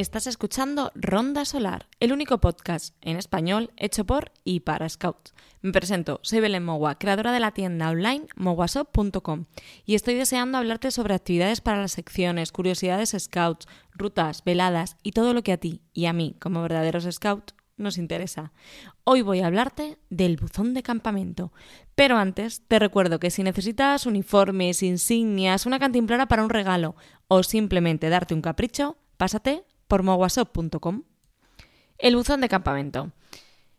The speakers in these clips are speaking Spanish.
Estás escuchando Ronda Solar, el único podcast en español hecho por y para Scouts. Me presento, soy Belén Mogua, creadora de la tienda online moguasop.com y estoy deseando hablarte sobre actividades para las secciones, curiosidades Scouts, rutas, veladas y todo lo que a ti y a mí, como verdaderos Scouts, nos interesa. Hoy voy a hablarte del buzón de campamento. Pero antes, te recuerdo que si necesitas uniformes, insignias, una cantimplora para un regalo o simplemente darte un capricho, pásate por moguasop.com. El buzón de campamento.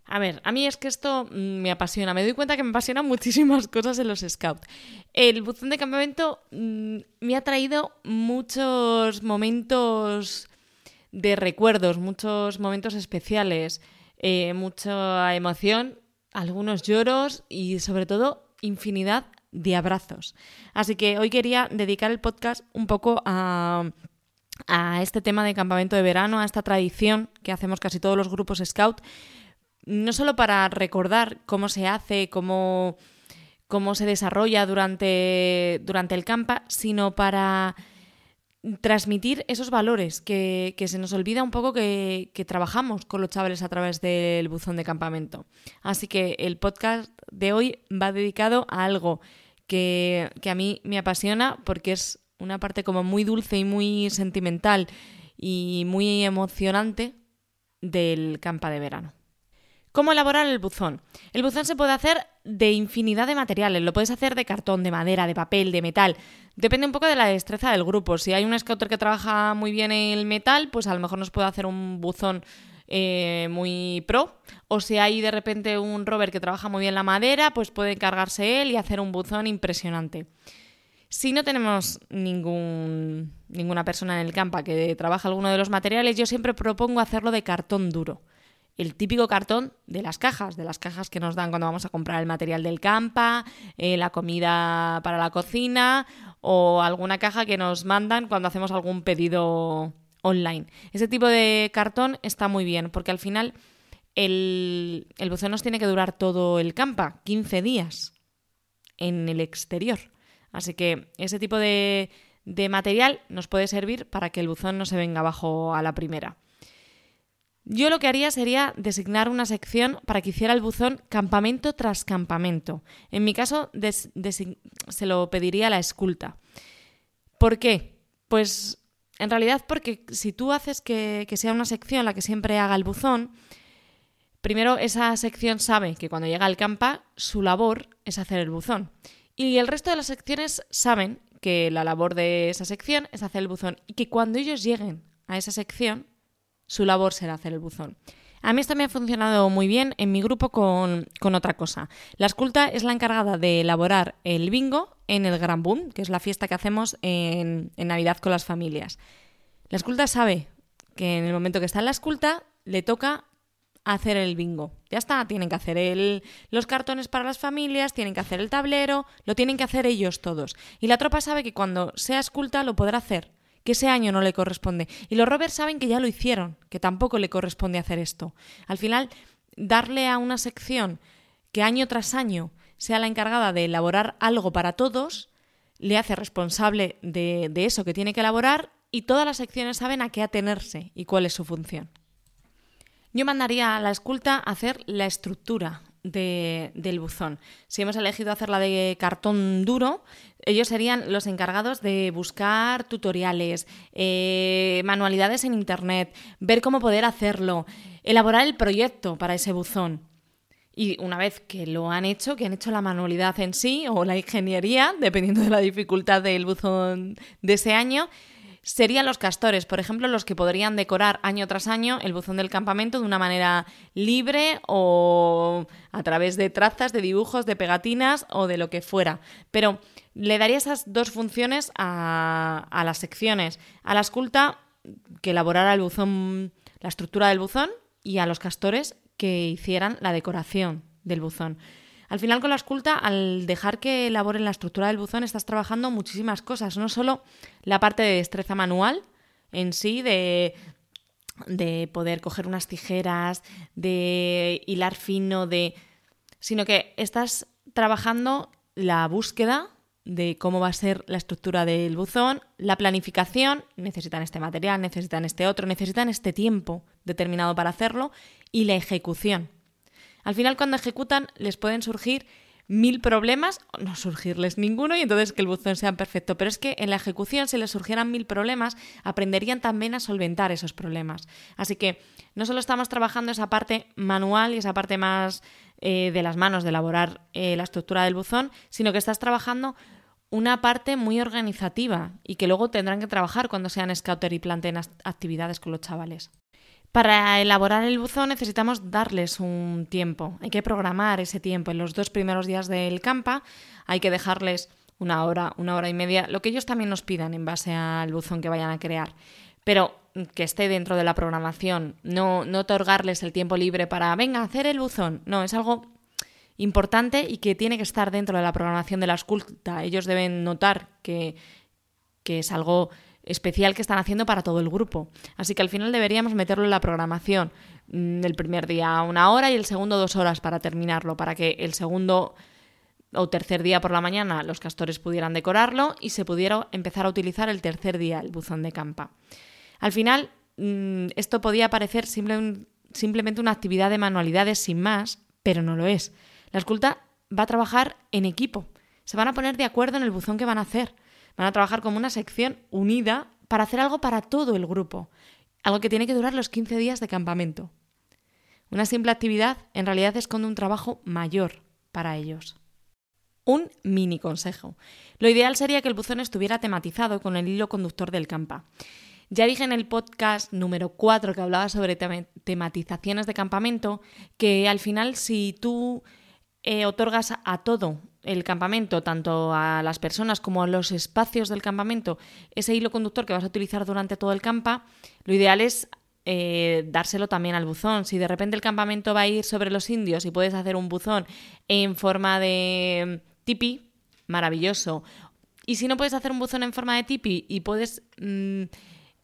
A ver, a mí es que esto mm, me apasiona. Me doy cuenta que me apasionan muchísimas cosas en los scouts. El buzón de campamento mm, me ha traído muchos momentos de recuerdos, muchos momentos especiales, eh, mucha emoción, algunos lloros y sobre todo infinidad de abrazos. Así que hoy quería dedicar el podcast un poco a, a este tema de campamento de verano, a esta tradición que hacemos casi todos los grupos scout, no solo para recordar cómo se hace, cómo, cómo se desarrolla durante, durante el campa, sino para transmitir esos valores que, se nos olvida un poco que, que, trabajamos con los chavales a través del buzón de campamento. Así que el podcast de hoy va dedicado a algo que, que a mí me apasiona porque es una parte como muy dulce y muy sentimental y muy emocionante del campa de verano. ¿Cómo elaborar el buzón? El buzón se puede hacer de infinidad de materiales. Lo puedes hacer de cartón, de madera, de papel, de metal. Depende un poco de la destreza del grupo. Si hay un scouter que trabaja muy bien el metal, pues a lo mejor nos puede hacer un buzón eh, muy pro. O si hay de repente un rover que trabaja muy bien la madera, pues puede encargarse él y hacer un buzón impresionante. Si no tenemos ninguna persona en el campo que trabaja alguno de los materiales, yo siempre propongo hacerlo de cartón duro. El típico cartón de las cajas, de las cajas que nos dan cuando vamos a comprar el material del campa, eh, la comida para la cocina o alguna caja que nos mandan cuando hacemos algún pedido online. Ese tipo de cartón está muy bien porque al final el, el buzón nos tiene que durar todo el campa, 15 días en el exterior. Así que ese tipo de, material nos puede servir para que el buzón no se venga abajo a la primera. Yo lo que haría sería designar una sección para que hiciera el buzón campamento tras campamento. En mi caso, se lo pediría a la esculta. ¿Por qué? Pues en realidad porque si tú haces que, que sea una sección la que siempre haga el buzón, primero esa sección sabe que cuando llega al campa su labor es hacer el buzón. Y el resto de las secciones saben que la labor de esa sección es hacer el buzón y que cuando ellos lleguen a esa sección, su labor será hacer el buzón. A mí esto me ha funcionado muy bien en mi grupo con, otra cosa. La esculta es la encargada de elaborar el bingo en el Gran Boom, que es la fiesta que hacemos en, en Navidad con las familias. La esculta sabe que en el momento que está en la esculta le toca hacer el bingo. Ya está, tienen que hacer el, los cartones para las familias, tienen que hacer el tablero, lo tienen que hacer ellos todos. Y la tropa sabe que cuando sea esculta lo podrá hacer, que ese año no le corresponde. Y los rovers saben que ya lo hicieron, que tampoco le corresponde hacer esto. Al final, darle a una sección que año tras año sea la encargada de elaborar algo para todos, le hace responsable de, de eso que tiene que elaborar y todas las secciones saben a qué atenerse y cuál es su función. Yo mandaría a la esculta a hacer la estructura del buzón. Si hemos elegido hacerla de cartón duro, ellos serían los encargados de buscar tutoriales, eh, manualidades en Internet, ver cómo poder hacerlo, elaborar el proyecto para ese buzón. Y una vez que lo han hecho, que han hecho la manualidad en sí o la ingeniería, dependiendo de la dificultad del buzón de ese año, serían los castores, por ejemplo, los que podrían decorar año tras año el buzón del campamento de una manera libre o a través de trazas, de dibujos, de pegatinas o de lo que fuera. Pero le daría esas dos funciones a, las secciones. A la esculta que elaborara el buzón, la estructura del buzón y a los castores que hicieran la decoración del buzón. Al final con la esculta, al dejar que elaboren la estructura del buzón, estás trabajando muchísimas cosas, no solo la parte de destreza manual en sí, de, de poder coger unas tijeras, de hilar fino, de sino que estás trabajando la búsqueda de cómo va a ser la estructura del buzón, la planificación, necesitan este material, necesitan este otro, necesitan este tiempo determinado para hacerlo, y la ejecución. Al final, cuando ejecutan, les pueden surgir mil problemas, no surgirles ninguno y entonces que el buzón sea perfecto. Pero es que en la ejecución, si les surgieran mil problemas, aprenderían también a solventar esos problemas. Así que no solo estamos trabajando esa parte manual y esa parte más eh, de las manos de elaborar eh, la estructura del buzón, sino que estás trabajando una parte muy organizativa y que luego tendrán que trabajar cuando sean scouter y planteen actividades con los chavales. Para elaborar el buzón necesitamos darles un tiempo, hay que programar ese tiempo. En los dos primeros días del campa hay que dejarles una hora, una hora y media, lo que ellos también nos pidan en base al buzón que vayan a crear. Pero que esté dentro de la programación, no, no otorgarles el tiempo libre para, venga, hacer el buzón. No, es algo importante y que tiene que estar dentro de la programación de la esculta. Ellos deben notar que, que es algo especial que están haciendo para todo el grupo. Así que al final deberíamos meterlo en la programación. Mm, el primer día una hora y el segundo dos horas para terminarlo, para que el segundo o tercer día por la mañana los castores pudieran decorarlo y se pudiera empezar a utilizar el tercer día el buzón de campa. Al final, mm, esto podía parecer simplemente una actividad de manualidades sin más, pero no lo es. La esculta va a trabajar en equipo. Se van a poner de acuerdo en el buzón que van a hacer. Van a trabajar como una sección unida para hacer algo para todo el grupo. Algo que tiene que durar los 15 días de campamento. Una simple actividad en realidad esconde un trabajo mayor para ellos. Un mini consejo. Lo ideal sería que el buzón estuviera tematizado con el hilo conductor del campa. Ya dije en el podcast número 4 que hablaba sobre tematizaciones de campamento que al final si tú eh, otorgas a todo el campamento, tanto a las personas como a los espacios del campamento, ese hilo conductor que vas a utilizar durante todo el campa, lo ideal es eh, dárselo también al buzón. Si de repente el campamento va a ir sobre los indios y puedes hacer un buzón en forma de tipi, maravilloso. Y si no puedes hacer un buzón en forma de tipi y puedes... Mm,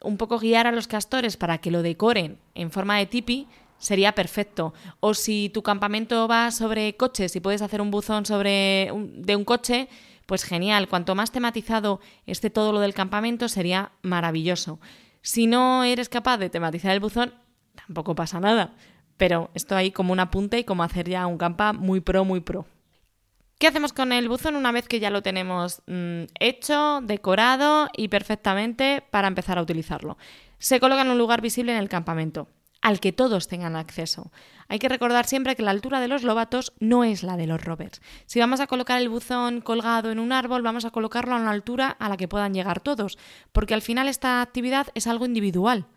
un poco guiar a los castores para que lo decoren en forma de tipi, sería perfecto. O si tu campamento va sobre coches y puedes hacer un buzón sobre de un coche, pues genial. Cuanto más tematizado esté todo lo del campamento, sería maravilloso. Si no eres capaz de tematizar el buzón, tampoco pasa nada. Pero esto ahí como un apunte y como hacer ya un campa muy pro, muy pro. ¿Qué hacemos con el buzón una vez que ya lo tenemos mm, hecho, decorado y perfectamente para empezar a utilizarlo? Se coloca en un lugar visible en el campamento, al que todos tengan acceso. Hay que recordar siempre que la altura de los lobatos no es la de los rovers. Si vamos a colocar el buzón colgado en un árbol, vamos a colocarlo a una altura a la que puedan llegar todos, porque al final esta actividad es algo individual.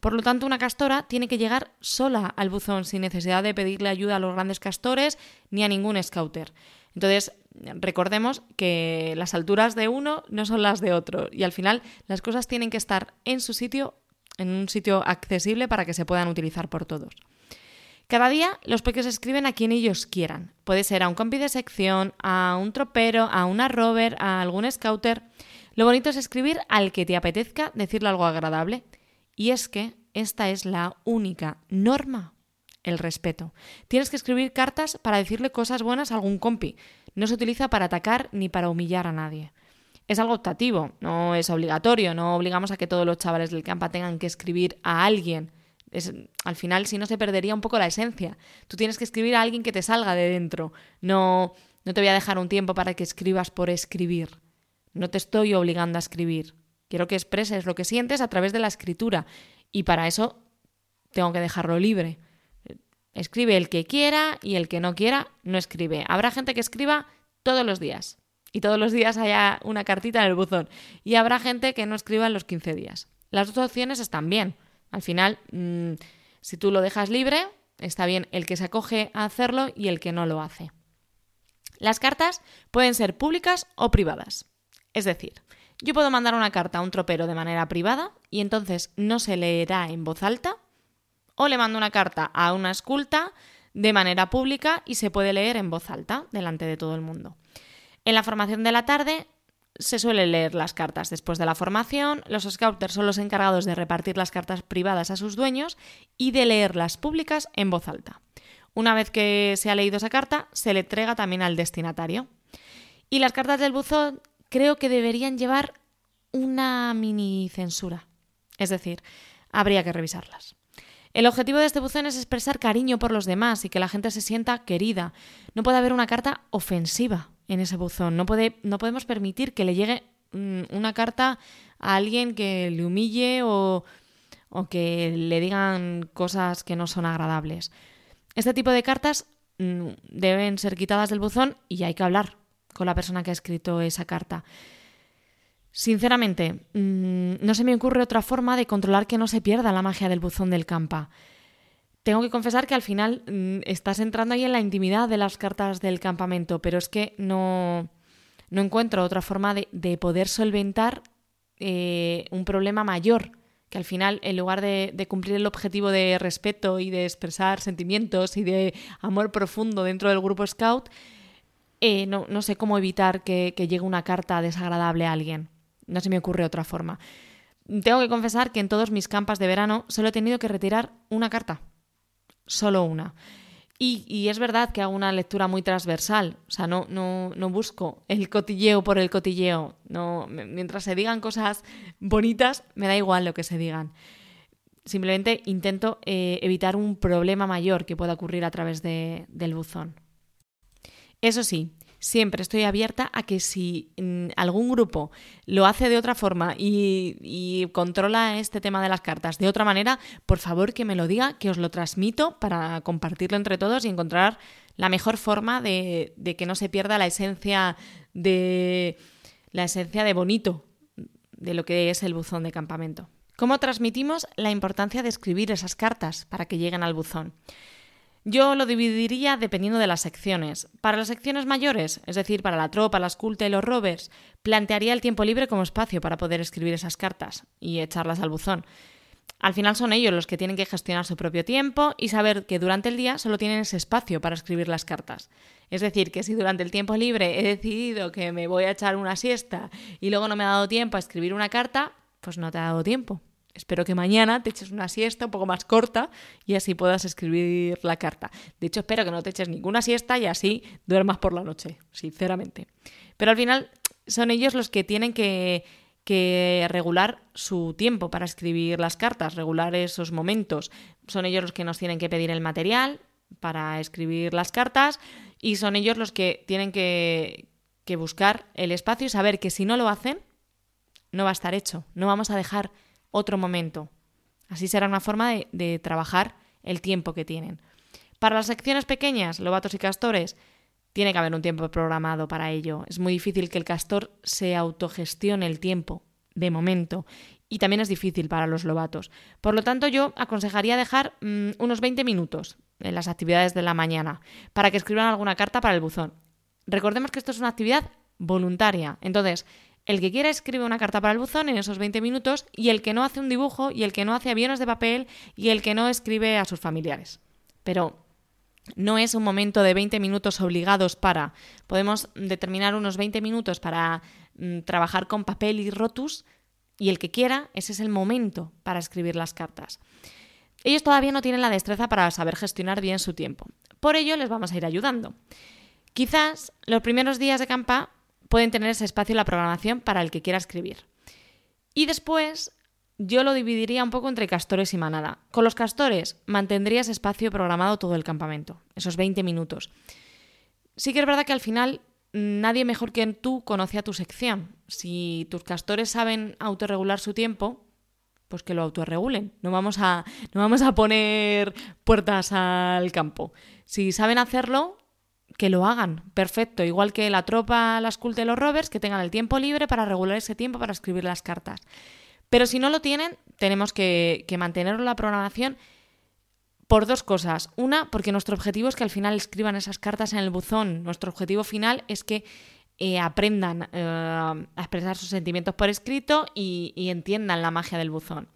Por lo tanto, una castora tiene que llegar sola al buzón sin necesidad de pedirle ayuda a los grandes castores ni a ningún scouter. Entonces, recordemos que las alturas de uno no son las de otro y al final las cosas tienen que estar en su sitio, en un sitio accesible para que se puedan utilizar por todos. Cada día los peques escriben a quien ellos quieran. Puede ser a un compi de sección, a un tropero, a una rover, a algún scouter. Lo bonito es escribir al que te apetezca decirle algo agradable. Y es que esta es la única norma el respeto. Tienes que escribir cartas para decirle cosas buenas a algún compi. No se utiliza para atacar ni para humillar a nadie. Es algo optativo, no es obligatorio, no obligamos a que todos los chavales del campa tengan que escribir a alguien. Al final, si no, se perdería un poco la esencia. Tú tienes que escribir a alguien que te salga de dentro. No, no te voy a dejar un tiempo para que escribas por escribir. No te estoy obligando a escribir. Quiero que expreses lo que sientes a través de la escritura. Y para eso tengo que dejarlo libre. Escribe el que quiera y el que no quiera no escribe. Habrá gente que escriba todos los días y todos los días haya una cartita en el buzón. Y habrá gente que no escriba en los 15 días. Las dos opciones están bien. Al final, mm, si tú lo dejas libre, está bien el que se acoge a hacerlo y el que no lo hace. Las cartas pueden ser públicas o privadas. Es decir, yo puedo mandar una carta a un tropero de manera privada y entonces no se leerá en voz alta o le mando una carta a una esculta de manera pública y se puede leer en voz alta delante de todo el mundo. En la formación de la tarde se suele leer las cartas. Después de la formación, los scouters son los encargados de repartir las cartas privadas a sus dueños y de leerlas públicas en voz alta. Una vez que se ha leído esa carta, se le entrega también al destinatario. Y las cartas del buzón creo que deberían llevar una mini censura. Es decir, habría que revisarlas. El objetivo de este buzón es expresar cariño por los demás y que la gente se sienta querida. No puede haber una carta ofensiva en ese buzón. No, puede, no podemos permitir que le llegue mm, una carta a alguien que le humille o, o que le digan cosas que no son agradables. Este tipo de cartas mm, deben ser quitadas del buzón y hay que hablar con la persona que ha escrito esa carta. Sinceramente, mm, no se me ocurre otra forma de controlar que no se pierda la magia del buzón del campa. Tengo que confesar que al final mm, estás entrando ahí en la intimidad de las cartas del campamento, pero es que no, no encuentro otra forma de, poder solventar eh, un problema mayor, que al final, en lugar de, cumplir el objetivo de respeto y de expresar sentimientos y de amor profundo dentro del grupo Scout, eh, no, no, sé cómo evitar que llegue una carta desagradable a alguien. No se me ocurre otra forma. Tengo que confesar que en todos mis campas de verano solo he tenido que retirar una carta. Solo una. Y, es verdad que hago una lectura muy transversal. O sea, no, no, busco el cotilleo por el cotilleo. Mientras se digan cosas bonitas, me da igual lo que se digan. Simplemente intento eh, evitar un problema mayor que pueda ocurrir a través de, del buzón. Eso sí, siempre estoy abierta a que si mm, algún grupo lo hace de otra forma y, controla este tema de las cartas de otra manera, por favor que me lo diga, que os lo transmito para compartirlo entre todos y encontrar la mejor forma de, de que no se pierda la esencia de la esencia de bonito de lo que es el buzón de campamento. ¿Cómo transmitimos la importancia de escribir esas cartas para que lleguen al buzón? Yo lo dividiría dependiendo de las secciones. Para las secciones mayores, es decir, para la tropa, la esculta y los rovers, plantearía el tiempo libre como espacio para poder escribir esas cartas y echarlas al buzón. Al final son ellos los que tienen que gestionar su propio tiempo y saber que durante el día solo tienen ese espacio para escribir las cartas. Es decir, que si durante el tiempo libre he decidido que me voy a echar una siesta y luego no me ha dado tiempo a escribir una carta, pues no te ha dado tiempo. Espero que mañana te eches una siesta un poco más corta y así puedas escribir la carta. De hecho, espero que no te eches ninguna siesta y así duermas por la noche, sinceramente. Pero al final son ellos los que tienen que, regular su tiempo para escribir las cartas, regular esos momentos. Son ellos los que nos tienen que pedir el material para escribir las cartas y son ellos los que tienen que, buscar el espacio y saber que si no lo hacen, no va a estar hecho. No vamos a dejar otro momento. Así será una forma de, trabajar el tiempo que tienen. Para las secciones pequeñas, lobatos y castores, tiene que haber un tiempo programado para ello. Es muy difícil que el castor se autogestione el tiempo, de momento, y también es difícil para los lobatos. Por lo tanto, yo aconsejaría dejar mm, unos 20 minutos en las actividades de la mañana para que escriban alguna carta para el buzón. Recordemos que esto es una actividad voluntaria. Entonces, el que quiera escribe una carta para el buzón en esos 20 minutos y el que no hace un dibujo y el que no hace aviones de papel y el que no escribe a sus familiares. Pero no es un momento de 20 minutos obligados para. Podemos determinar unos 20 minutos para mm, trabajar con papel y rotus y el que quiera, ese es el momento para escribir las cartas. Ellos todavía no tienen la destreza para saber gestionar bien su tiempo. Por ello les vamos a ir ayudando. Quizás los primeros días de campa pueden tener ese espacio en la programación para el que quiera escribir. Y después yo lo dividiría un poco entre castores y manada. Con los castores mantendría ese espacio programado todo el campamento, esos 20 minutos. Sí que es verdad que al final nadie mejor que tú conoce a tu sección. Si tus castores saben autorregular su tiempo, pues que lo autorregulen. No vamos a, no vamos a poner puertas al campo. Si saben hacerlo, que lo hagan, perfecto, igual que la tropa, la esculta y los rovers, que tengan el tiempo libre para regular ese tiempo para escribir las cartas. Pero si no lo tienen, tenemos que, mantener la programación por dos cosas. Una, porque nuestro objetivo es que al final escriban esas cartas en el buzón. Nuestro objetivo final es que eh, aprendan eh, a expresar sus sentimientos por escrito y entiendan la magia del buzón.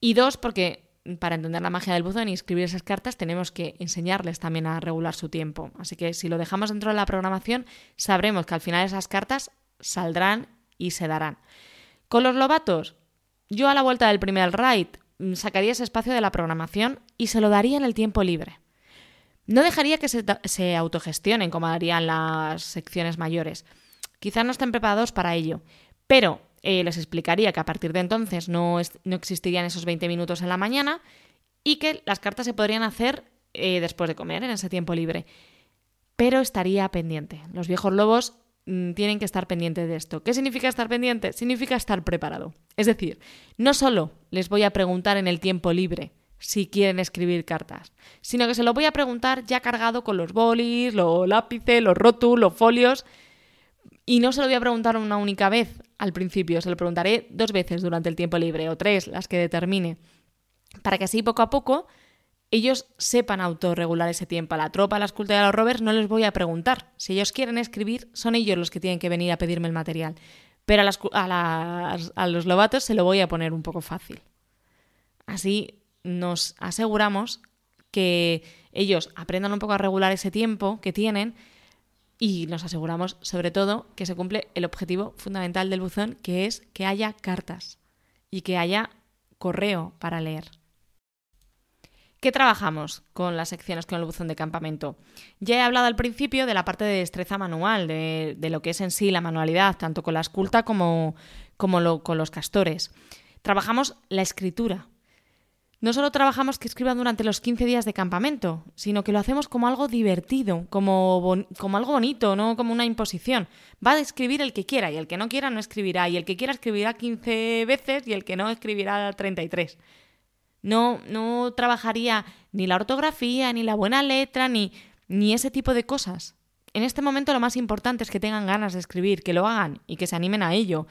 Y dos, porque para entender la magia del buzón y escribir esas cartas tenemos que enseñarles también a regular su tiempo. Así que si lo dejamos dentro de la programación, sabremos que al final esas cartas saldrán y se darán. Con los lobatos, yo a la vuelta del primer raid mm, sacaría ese espacio de la programación y se lo daría en el tiempo libre. No dejaría que se, se autogestionen como harían las secciones mayores Quizás no estén preparados para ello, pero eh, les explicaría que a partir de entonces no, no, existirían esos 20 minutos en la mañana y que las cartas se podrían hacer eh, después de comer, en ese tiempo libre. Pero estaría pendiente. Los viejos lobos mm, tienen que estar pendientes de esto. ¿Qué significa estar pendiente? Significa estar preparado. Es decir, no solo les voy a preguntar en el tiempo libre, si quieren escribir cartas, sino que se lo voy a preguntar ya cargado con los bolis, los lápices, los rótulos, los folios. Y no se lo voy a preguntar una única vez al principio, se lo preguntaré dos veces durante el tiempo libre o tres, las que determine, para que así poco a poco ellos sepan autorregular ese tiempo. A la tropa, a la escultura y a los rovers no les voy a preguntar. Si ellos quieren escribir, son ellos los que tienen que venir a pedirme el material. Pero a, a los lobatos se lo voy a poner un poco fácil. Así nos aseguramos que ellos aprendan un poco a regular ese tiempo que tienen y nos aseguramos sobre todo que se cumple el objetivo fundamental del buzón, que es que haya cartas y que haya correo para leer. ¿Qué trabajamos con las secciones con el buzón de campamento? Ya he hablado al principio de la parte de destreza manual, de, lo que es en sí la manualidad, tanto con la esculta como, con los castores. Trabajamos la escritura, no solo trabajamos que escriban durante los 15 días de campamento, sino que lo hacemos como algo divertido, como, como algo bonito, no como una imposición. Va a escribir el que quiera y el que no quiera no escribirá, y el que quiera escribirá 15 veces y el que no escribirá 33. No, no trabajaría ni la ortografía, ni la buena letra, ni, ni ese tipo de cosas. En este momento lo más importante es que tengan ganas de escribir, que lo hagan y que se animen a ello.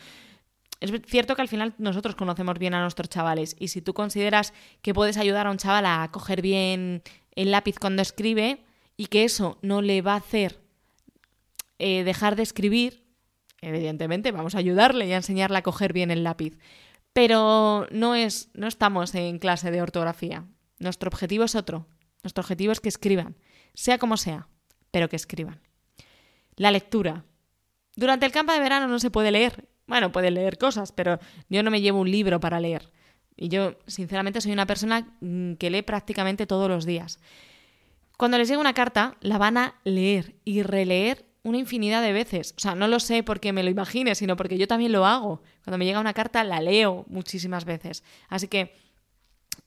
Es cierto que al final nosotros conocemos bien a nuestros chavales y si tú consideras que puedes ayudar a un chaval a coger bien el lápiz cuando escribe y que eso no le va a hacer eh, dejar de escribir, evidentemente vamos a ayudarle y a enseñarle a coger bien el lápiz. Pero no, es, no estamos en clase de ortografía. Nuestro objetivo es otro. Nuestro objetivo es que escriban, sea como sea, pero que escriban. La lectura. Durante el campo de verano no se puede leer bueno, puede leer cosas, pero yo no me llevo un libro para leer. Y yo, sinceramente, soy una persona mm, que lee prácticamente todos los días. Cuando les llega una carta, la van a leer y releer una infinidad de veces. O sea, no lo sé porque me lo imagine, sino porque yo también lo hago. Cuando me llega una carta, la leo muchísimas veces. Así que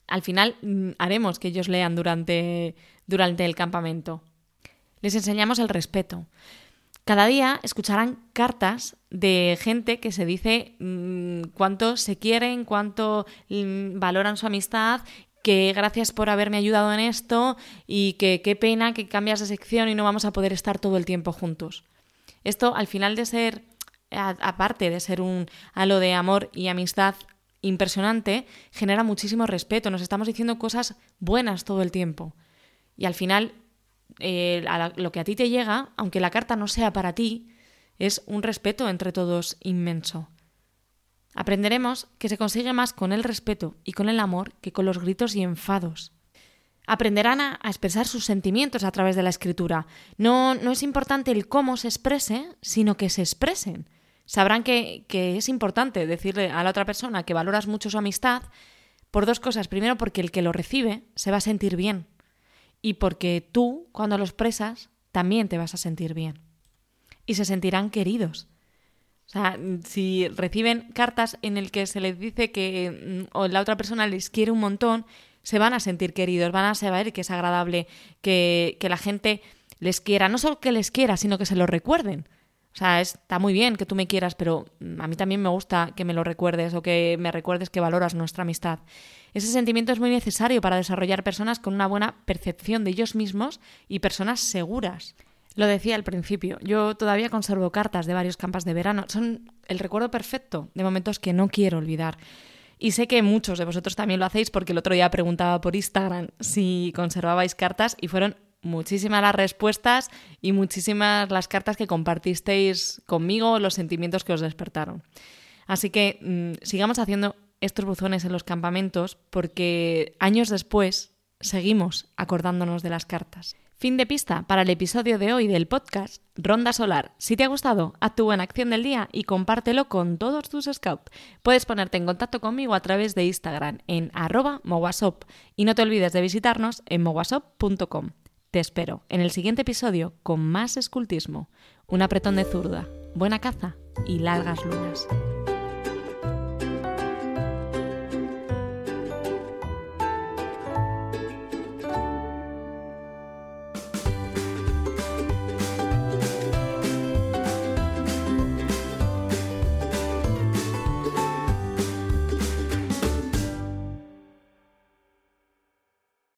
al final mm, haremos que ellos lean durante, durante el campamento. Les enseñamos el respeto. Cada día escucharán cartas de gente que se dice mm, cuánto se quieren, cuánto mm, valoran su amistad, que gracias por haberme ayudado en esto y que qué pena que cambias de sección y no vamos a poder estar todo el tiempo juntos. Esto, al final de ser, aparte de ser un halo de amor y amistad impresionante, genera muchísimo respeto. Nos estamos diciendo cosas buenas todo el tiempo. Y al final eh, lo que a ti te llega, aunque la carta no sea para ti, es un respeto entre todos inmenso. Aprenderemos que se consigue más con el respeto y con el amor que con los gritos y enfados. Aprenderán a, expresar sus sentimientos a través de la escritura. No, no es importante el cómo se exprese, sino que se expresen. Sabrán que, que es importante decirle a la otra persona que valoras mucho su amistad por dos cosas. Primero, porque el que lo recibe se va a sentir bien y porque tú, cuando lo expresas, también te vas a sentir bien. Y se sentirán queridos. O sea, si reciben cartas en el que se les dice que mm, o la otra persona les quiere un montón, se van a sentir queridos, van a saber que es agradable que, que la gente les quiera, no solo que les quiera, sino que se lo recuerden. O sea, está muy bien que tú me quieras, pero mm, a mí también me gusta que me lo recuerdes o que me recuerdes que valoras nuestra amistad. Ese sentimiento es muy necesario para desarrollar personas con una buena percepción de ellos mismos y personas seguras. Lo decía al principio, yo todavía conservo cartas de varios campas de verano. Son el recuerdo perfecto de momentos que no quiero olvidar. Y sé que muchos de vosotros también lo hacéis porque el otro día preguntaba por Instagram si conservabais cartas y fueron muchísimas las respuestas y muchísimas las cartas que compartisteis conmigo, los sentimientos que os despertaron. Así que mm, sigamos haciendo estos buzones en los campamentos porque años después seguimos acordándonos de las cartas. Fin de pista para el episodio de hoy del podcast Ronda Solar. Si te ha gustado, tu buena acción del día y compártelo con todos tus scouts. Puedes ponerte en contacto conmigo a través de Instagram en arroba mowasop y no te olvides de visitarnos en mowasop.com. Te espero en el siguiente episodio con más escultismo. Un apretón de zurda. buena caza y largas lunas.